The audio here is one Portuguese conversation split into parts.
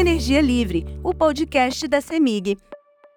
Energia Livre, o podcast da CEMIG.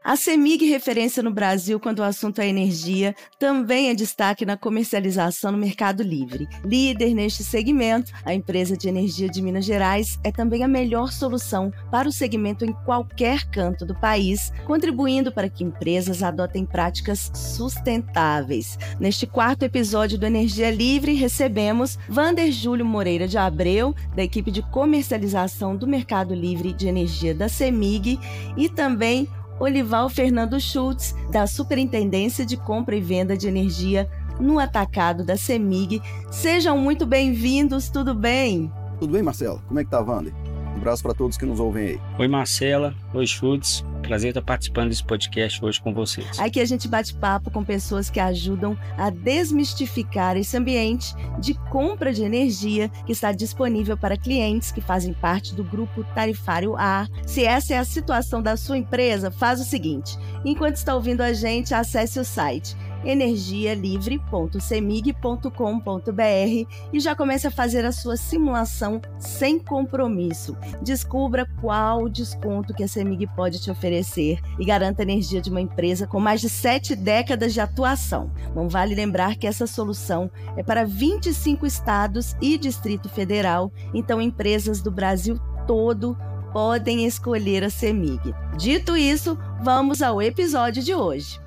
A CEMIG, referência no Brasil quando o assunto é energia, também é destaque na comercialização no Mercado Livre. Líder neste segmento, a empresa de energia de Minas Gerais é também a melhor solução para o segmento em qualquer canto do país, contribuindo para que empresas adotem práticas sustentáveis. Neste quarto episódio do Energia Livre, recebemos Vander Júlio Moreira de Abreu, da equipe de comercialização do Mercado Livre de Energia da CEMIG, e também Olival Fernando Schultz, da Superintendência de Compra e Venda de Energia no Atacado da CEMIG. Sejam muito bem-vindos, tudo bem? Tudo bem, Marcelo? Como é que tá, Wander? Um abraço para todos que nos ouvem aí. Oi, Marcela. Oi, Schultz. Prazer estar participando desse podcast hoje com vocês. Aqui a gente bate papo com pessoas que ajudam a desmistificar esse ambiente de compra de energia que está disponível para clientes que fazem parte do grupo tarifário A. Se essa é a situação da sua empresa, faz o seguinte: enquanto está ouvindo a gente, acesse o site energialivre.semig.com.br e já comece a fazer a sua simulação sem compromisso. Descubra qual desconto que a Semig pode te oferecer e garanta a energia de uma empresa com mais de sete décadas de atuação. Não vale lembrar que essa solução é para 25 estados e Distrito Federal, então empresas do Brasil todo podem escolher a Semig. Dito isso, vamos ao episódio de hoje.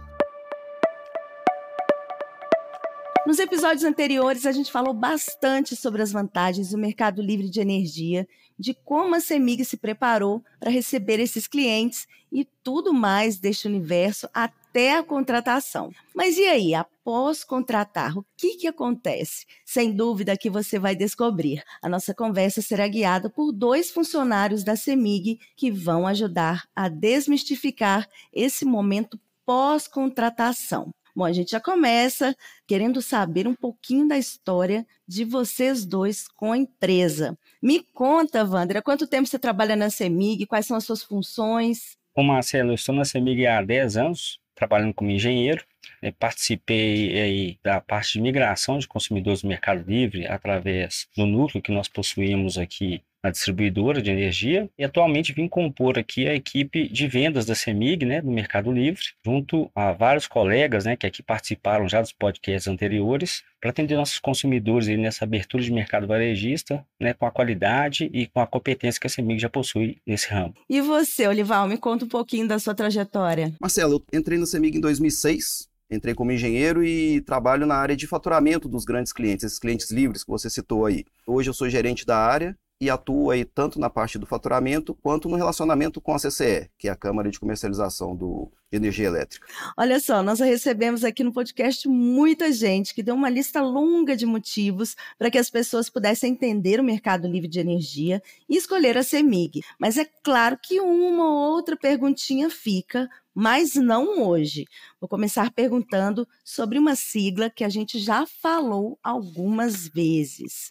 Nos episódios anteriores, a gente falou bastante sobre as vantagens do mercado livre de energia, de como a CEMIG se preparou para receber esses clientes e tudo mais deste universo até a contratação. Mas e aí, após contratar, o que, que acontece? Sem dúvida que você vai descobrir. A nossa conversa será guiada por dois funcionários da CEMIG que vão ajudar a desmistificar esse momento pós-contratação. Bom, a gente já começa querendo saber um pouquinho da história de vocês dois com a empresa. Me conta, Wander, há quanto tempo você trabalha na CEMIG? Quais são as suas funções? Bom, Marcelo, eu estou na CEMIG há 10 anos, trabalhando como engenheiro. Eu participei aí da parte de migração de consumidores do Mercado Livre através do núcleo que nós possuímos aqui na distribuidora de energia e atualmente vim compor aqui a equipe de vendas da CEMIG, né, do Mercado Livre, junto a vários colegas, né, que aqui participaram já dos podcasts anteriores, para atender nossos consumidores aí nessa abertura de mercado varejista, né, com a qualidade e com a competência que a CEMIG já possui nesse ramo. E você, Olival, me conta um pouquinho da sua trajetória. Marcelo, eu entrei na CEMIG em 2006, Entrei como engenheiro e trabalho na área de faturamento dos grandes clientes, esses clientes livres que você citou aí. Hoje eu sou gerente da área e atuo aí tanto na parte do faturamento quanto no relacionamento com a CCE, que é a Câmara de Comercialização do, de Energia Elétrica. Olha só, nós recebemos aqui no podcast muita gente que deu uma lista longa de motivos para que as pessoas pudessem entender o mercado livre de energia e escolher a CEMIG. Mas é claro que uma ou outra perguntinha fica, mas não hoje. Vou começar perguntando sobre uma sigla que a gente já falou algumas vezes.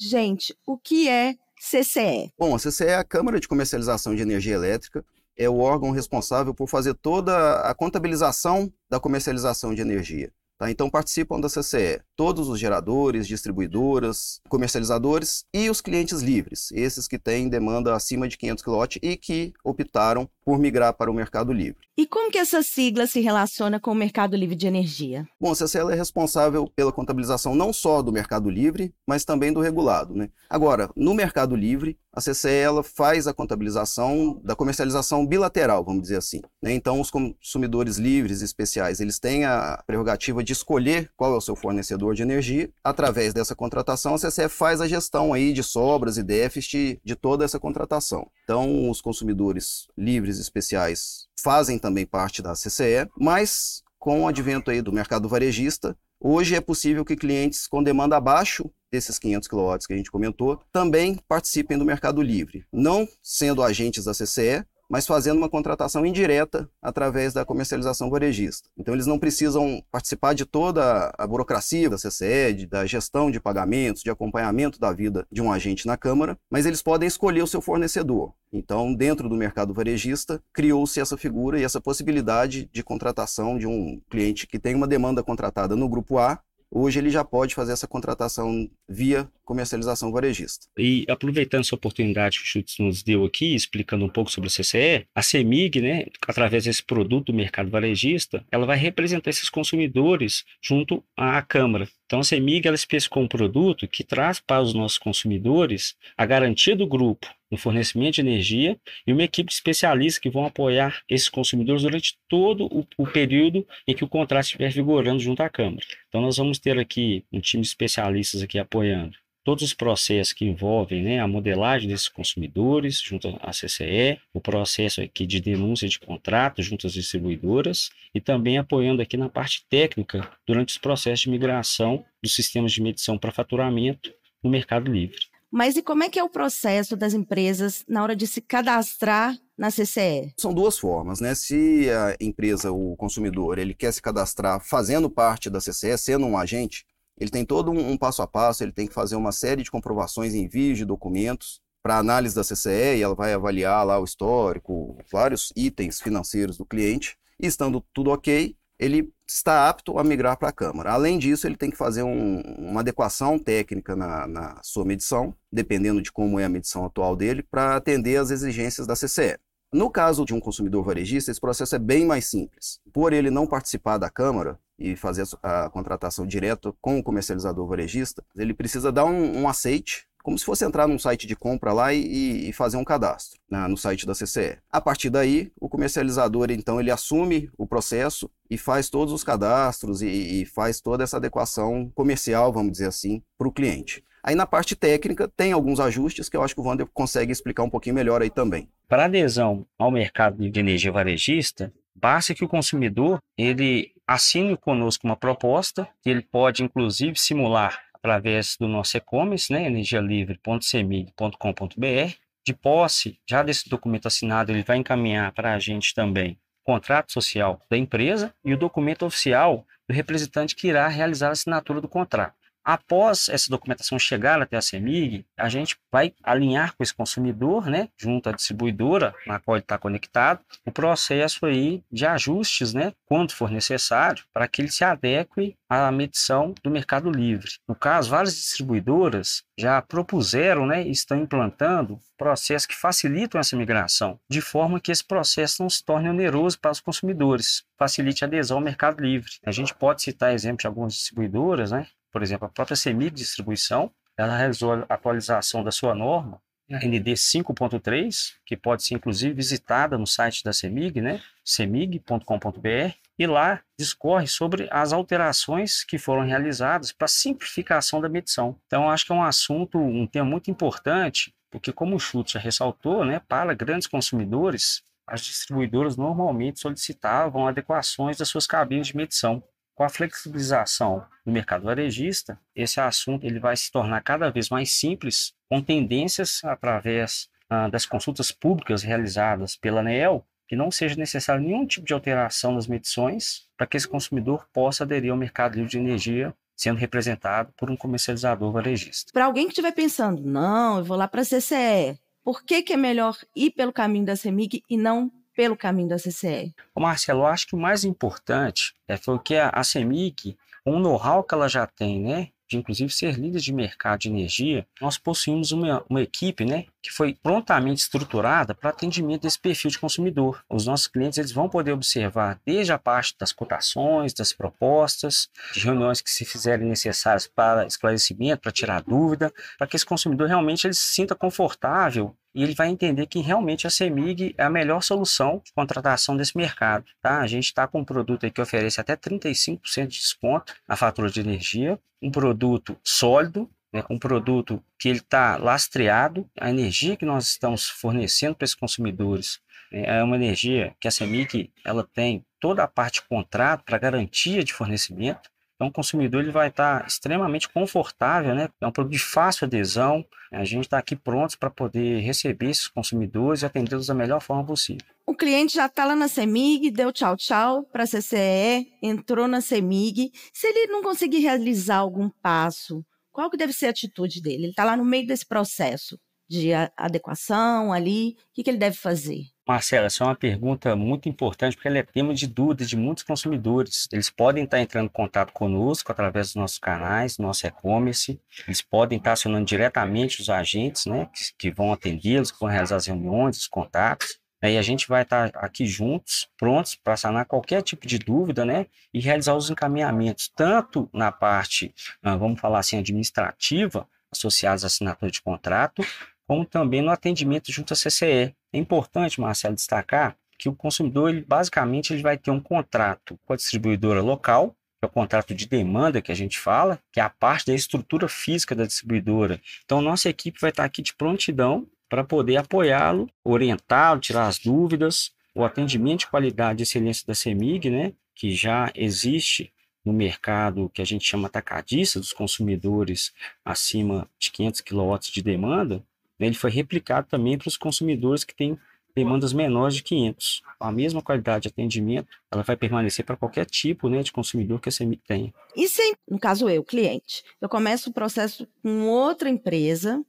Gente, o que é CCE? Bom, a CCE é a Câmara de Comercialização de Energia Elétrica, é o órgão responsável por fazer toda a contabilização da comercialização de energia. Tá? Então participam da CCE todos os geradores, distribuidoras, comercializadores e os clientes livres, esses que têm demanda acima de 500 kW e que optaram por migrar para o mercado livre. E como que essa sigla se relaciona com o mercado livre de energia? Bom, a CCE é responsável pela contabilização não só do mercado livre, mas também do regulado. Né? Agora, no mercado livre, a CCE ela faz a contabilização da comercialização bilateral, vamos dizer assim. Né? Então, os consumidores livres especiais, eles têm a prerrogativa de escolher qual é o seu fornecedor de energia. Através dessa contratação, a CCE faz a gestão aí de sobras e déficit de toda essa contratação. Então, os consumidores livres especiais fazem também parte da CCE, mas com o advento aí do mercado varejista, hoje é possível que clientes com demanda abaixo desses 500 kW que a gente comentou, também participem do mercado livre, não sendo agentes da CCE, mas fazendo uma contratação indireta através da comercialização varejista. Então eles não precisam participar de toda a burocracia da CCE, da gestão de pagamentos, de acompanhamento da vida de um agente na Câmara, mas eles podem escolher o seu fornecedor. Então, dentro do mercado varejista, criou-se essa figura e essa possibilidade de contratação de um cliente que tem uma demanda contratada no grupo A Hoje ele já pode fazer essa contratação via comercialização varejista. E aproveitando essa oportunidade que o Chutes nos deu aqui, explicando um pouco sobre o CCE, a CEMIG, né, através desse produto do mercado varejista, ela vai representar esses consumidores junto à Câmara. Então a CEMIG ela especificou um produto que traz para os nossos consumidores a garantia do grupo no fornecimento de energia e uma equipe de especialistas que vão apoiar esses consumidores durante todo o, o, período em que o contrato estiver vigorando junto à Câmara. Então nós vamos ter aqui um time de especialistas aqui apoiando todos os processos que envolvem né, a modelagem desses consumidores junto à CCE, o processo aqui de denúncia de contrato junto às distribuidoras e também apoiando aqui na parte técnica durante os processos de migração dos sistemas de medição para faturamento no Mercado Livre. Mas e como é que é o processo das empresas na hora de se cadastrar na CCE? São duas formas, né? Se a empresa, o consumidor, ele quer se cadastrar fazendo parte da CCE, sendo um agente, ele tem todo um, um passo a passo, ele tem que fazer uma série de comprovações em envios de documentos para análise da CCE e ela vai avaliar lá o histórico, vários itens financeiros do cliente. E estando tudo ok, ele está apto a migrar para a Câmara. Além disso, ele tem que fazer um, uma adequação técnica na, na, sua medição, dependendo de como é a medição atual dele, para atender às exigências da CCE. No caso de um consumidor varejista, esse processo é bem mais simples. Por ele não participar da Câmara, e fazer a, contratação direto com o comercializador varejista, ele precisa dar um, um aceite como se fosse entrar num site de compra lá e, e fazer um cadastro né, no site da CCE. A partir daí, o comercializador então ele assume o processo e faz todos os cadastros e, e faz toda essa adequação comercial, vamos dizer assim, para o cliente. Aí na parte técnica tem alguns ajustes que eu acho que o Wander consegue explicar um pouquinho melhor aí também. Para adesão ao mercado de energia varejista, basta que o consumidor ele assine conosco uma proposta, que ele pode inclusive simular através do nosso e-commerce, né, energialivre.semig.com.br. De posse, já desse documento assinado, ele vai encaminhar para a gente também o contrato social da empresa e o documento oficial do representante que irá realizar a assinatura do contrato. Após essa documentação chegar até a CEMIG, a gente vai alinhar com esse consumidor, né, junto à distribuidora na qual ele está conectado, o processo aí de ajustes, né, quando for necessário, para que ele se adeque à medição do Mercado Livre. No caso, várias distribuidoras já propuseram, né, estão implantando processos que facilitam essa migração, de forma que esse processo não se torne oneroso para os consumidores, facilite a adesão ao Mercado Livre. A gente pode citar exemplos de algumas distribuidoras, né, por exemplo, a própria CEMIG Distribuição, ela realizou a atualização da sua norma, a ND 5.3, que pode ser inclusive visitada no site da CEMIG, né? semig.com.br, e lá discorre sobre as alterações que foram realizadas para simplificação da medição. Então, acho que é um assunto, um tema muito importante, porque como o Chute já ressaltou, né, para grandes consumidores, as distribuidoras normalmente solicitavam adequações das suas cabines de medição. Com a flexibilização do mercado varejista, esse assunto ele vai se tornar cada vez mais simples, com tendências através ah, das consultas públicas realizadas pela ANEEL, que não seja necessário nenhum tipo de alteração nas medições para que esse consumidor possa aderir ao mercado livre de energia sendo representado por um comercializador varejista. Para alguém que estiver pensando, não, eu vou lá para a CCE, por que, que é melhor ir pelo caminho da CEMIG e não pelo caminho da CCE? Marcelo, eu acho que o mais importante é foi que a, a CEMIG, com o know-how que ela já tem, né, de inclusive ser líder de mercado de energia, nós possuímos uma, uma equipe né, que foi prontamente estruturada para atendimento desse perfil de consumidor. Os nossos clientes eles vão poder observar desde a parte das cotações, das propostas, de reuniões que se fizerem necessárias para esclarecimento, para tirar dúvida, para que esse consumidor realmente ele se sinta confortável e ele vai entender que realmente a CEMIG é a melhor solução de contratação desse mercado. Tá? A gente está com um produto que oferece até 35% de desconto na fatura de energia, um produto sólido, né, um produto que ele está lastreado, a energia que nós estamos fornecendo para esses consumidores né, é uma energia que a CEMIG ela tem toda a parte de contrato para garantia de fornecimento, então, o consumidor ele vai estar extremamente confortável, né? É um produto de fácil adesão. A gente está aqui prontos para poder receber esses consumidores e atendê-los da melhor forma possível. O cliente já está lá na CEMIG, deu tchau tchau para a CCE, entrou na CEMIG. Se ele não conseguir realizar algum passo, qual que deve ser a atitude dele? Ele está lá no meio desse processo. De adequação ali? O que, que ele deve fazer? Marcela, essa é uma pergunta muito importante porque ela é tema de dúvida de muitos consumidores. Eles podem estar entrando em contato conosco através dos nossos canais, nosso e-commerce. Eles podem estar acionando diretamente os agentes, né, que, que vão atendê-los, que vão realizar as reuniões, os contatos. E a gente vai estar aqui juntos, prontos para sanar qualquer tipo de dúvida, né? E realizar os encaminhamentos, tanto na parte, ah, vamos falar assim, administrativa, associados à assinatura de contrato, como também no atendimento junto à CCE. É importante, Marcelo, destacar que o consumidor, ele, basicamente, ele vai ter um contrato com a distribuidora local, que é o contrato de demanda que a gente fala, que é a parte da estrutura física da distribuidora. Então, nossa equipe vai estar aqui de prontidão para poder apoiá-lo, orientá-lo, tirar as dúvidas. O atendimento de qualidade e excelência da CEMIG, né, que já existe no mercado que a gente chama atacadista dos consumidores acima de 500 kW de demanda, ele foi replicado também para os consumidores que têm demandas menores de 500. A mesma qualidade de atendimento, ela vai permanecer para qualquer tipo né, de consumidor que a CEMIG tem. E se, no caso eu, cliente, eu começo o processo com outra empresa,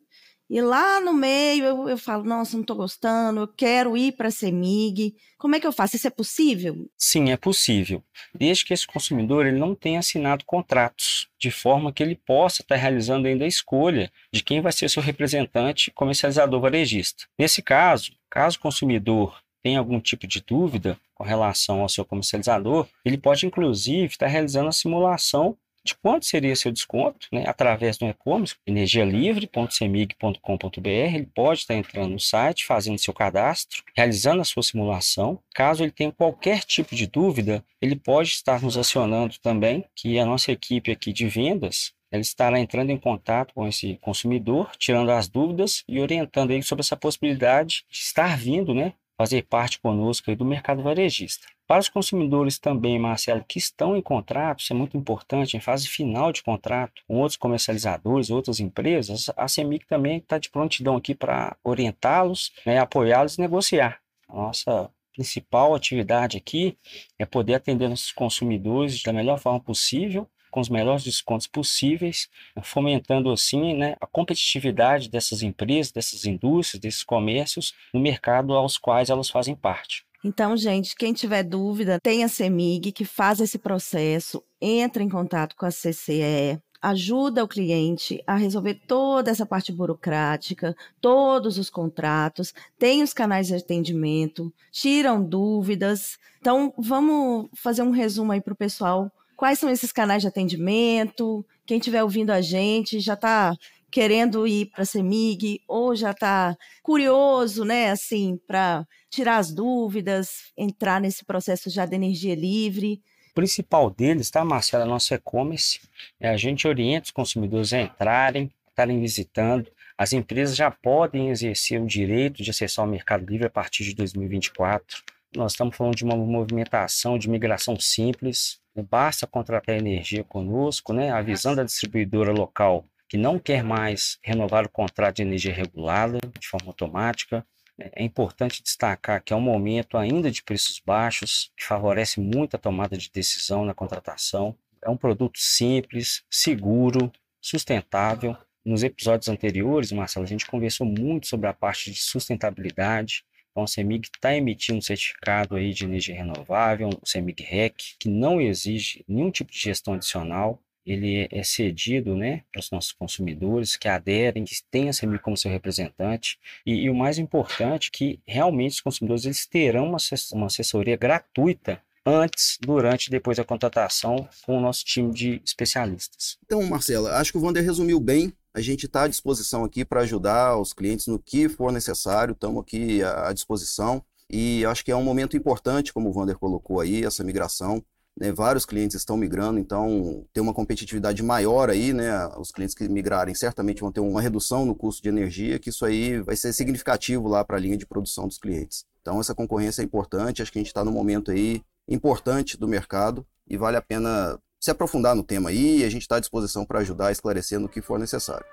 e lá no meio eu, eu falo, nossa, não estou gostando, eu quero ir para a CEMIG. Como é que eu faço? Isso é possível? Sim, é possível. Desde que esse consumidor ele não tenha assinado contratos, de forma que ele possa estar realizando ainda a escolha de quem vai ser seu representante comercializador varejista. Nesse caso, caso o consumidor tenha algum tipo de dúvida com relação ao seu comercializador, ele pode inclusive estar realizando a simulação de quanto seria seu desconto, né, através do e-commerce, energialivre.semig.com.br. Ele pode estar entrando no site, fazendo seu cadastro, realizando a sua simulação. Caso ele tenha qualquer tipo de dúvida, ele pode estar nos acionando também, que a nossa equipe aqui de vendas ela estará entrando em contato com esse consumidor, tirando as dúvidas e orientando ele sobre essa possibilidade de estar vindo, né, fazer parte conosco do mercado varejista. Para os consumidores também, Marcelo, que estão em contrato, isso é muito importante, em fase final de contrato, com outros comercializadores, outras empresas, a CEMIC também está de prontidão aqui para orientá-los, né, apoiá-los e negociar. A nossa principal atividade aqui é poder atender nossos consumidores da melhor forma possível, com os melhores descontos possíveis, fomentando assim né, a competitividade dessas empresas, dessas indústrias, desses comércios no mercado aos quais elas fazem parte. Então, gente, quem tiver dúvida, tem a CEMIG que faz esse processo, entra em contato com a CCE, ajuda o cliente a resolver toda essa parte burocrática, todos os contratos, tem os canais de atendimento, tiram dúvidas. Então, vamos fazer um resumo aí para o pessoal. Quais são esses canais de atendimento? Quem estiver ouvindo a gente já está querendo ir para a CEMIG ou já está curioso, né, assim, para tirar as dúvidas, entrar nesse processo já de energia livre. O principal deles, tá, Marcela, é nosso e-commerce. É, a gente orienta os consumidores a entrarem, estarem visitando. As empresas já podem exercer o direito de acessar o Mercado Livre a partir de 2024. Nós estamos falando de uma movimentação de migração simples. Basta contratar energia conosco, né, avisando a distribuidora local que não quer mais renovar o contrato de energia regulada de forma automática. É importante destacar que é um momento ainda de preços baixos, que favorece muito a tomada de decisão na contratação. É um produto simples, seguro, sustentável. Nos episódios anteriores, Marcelo, a gente conversou muito sobre a parte de sustentabilidade. Então, o CEMIG está emitindo um certificado aí de energia renovável, o CEMIG REC, que não exige nenhum tipo de gestão adicional ele é cedido né, para os nossos consumidores que aderem, que tenham a CEMIG como seu representante. E, e, o mais importante, que realmente os consumidores eles terão uma, uma assessoria gratuita antes, durante e depois da contratação com o nosso time de especialistas. Então, Marcela, acho que o Wander resumiu bem. A gente está à disposição aqui para ajudar os clientes no que for necessário, estamos aqui à disposição. E acho que é um momento importante, como o Wander colocou aí, essa migração né, vários clientes estão migrando, então tem uma competitividade maior aí, né? Os clientes que migrarem certamente vão ter uma redução no custo de energia, que isso aí vai ser significativo lá para a linha de produção dos clientes. Então essa concorrência é importante, acho que a gente está num momento aí importante do mercado e vale a pena se aprofundar no tema aí e a gente está à disposição para ajudar esclarecendo o que for necessário.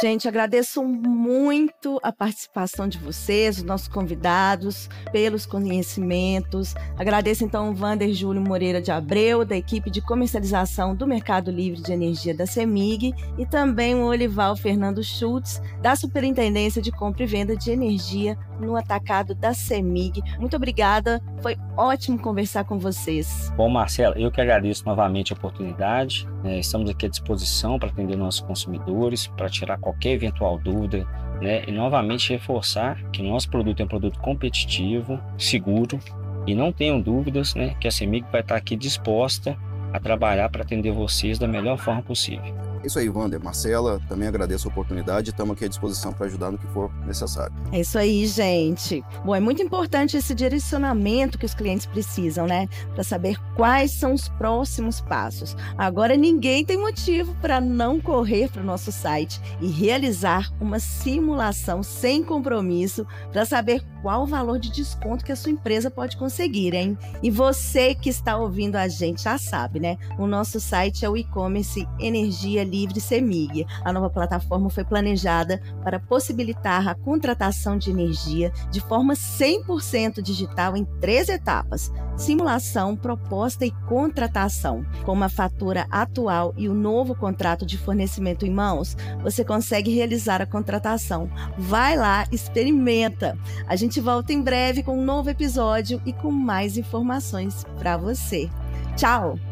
Gente, agradeço muito a participação de vocês, os nossos convidados, pelos conhecimentos. Agradeço então o Vander Júlio Moreira de Abreu, da equipe de comercialização do Mercado Livre de Energia da CEMIG, e também o Olival Fernando Schultz, da Superintendência de Compra e Venda de Energia no Atacado da CEMIG. Muito obrigada, foi ótimo conversar com vocês. Bom, Marcelo, eu que agradeço novamente a oportunidade. É, estamos aqui à disposição para atender nossos consumidores, para tirar qualquer eventual dúvida, né? E novamente reforçar que nosso produto é um produto competitivo, seguro e não tenham dúvidas, né? Que a CEMIG vai estar aqui disposta a trabalhar para atender vocês da melhor forma possível. Isso aí, Wander. Marcela, também agradeço a oportunidade. Estamos aqui à disposição para ajudar no que for necessário. É isso aí, gente. Bom, é muito importante esse direcionamento que os clientes precisam, né? Para saber quais são os próximos passos. Agora, ninguém tem motivo para não correr para o nosso site e realizar uma simulação sem compromisso para saber qual o valor de desconto que a sua empresa pode conseguir, hein? E você que está ouvindo a gente já sabe, né? O nosso site é o e-commerce Energia Livre Semig. A nova plataforma foi planejada para possibilitar a contratação de energia de forma 100% digital em três etapas: simulação, proposta e contratação. Com uma fatura atual e o novo contrato de fornecimento em mãos, você consegue realizar a contratação. Vai lá, experimenta. A gente volta em breve com um novo episódio e com mais informações para você. Tchau!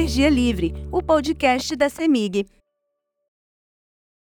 Energia Livre, o podcast da CEMIG.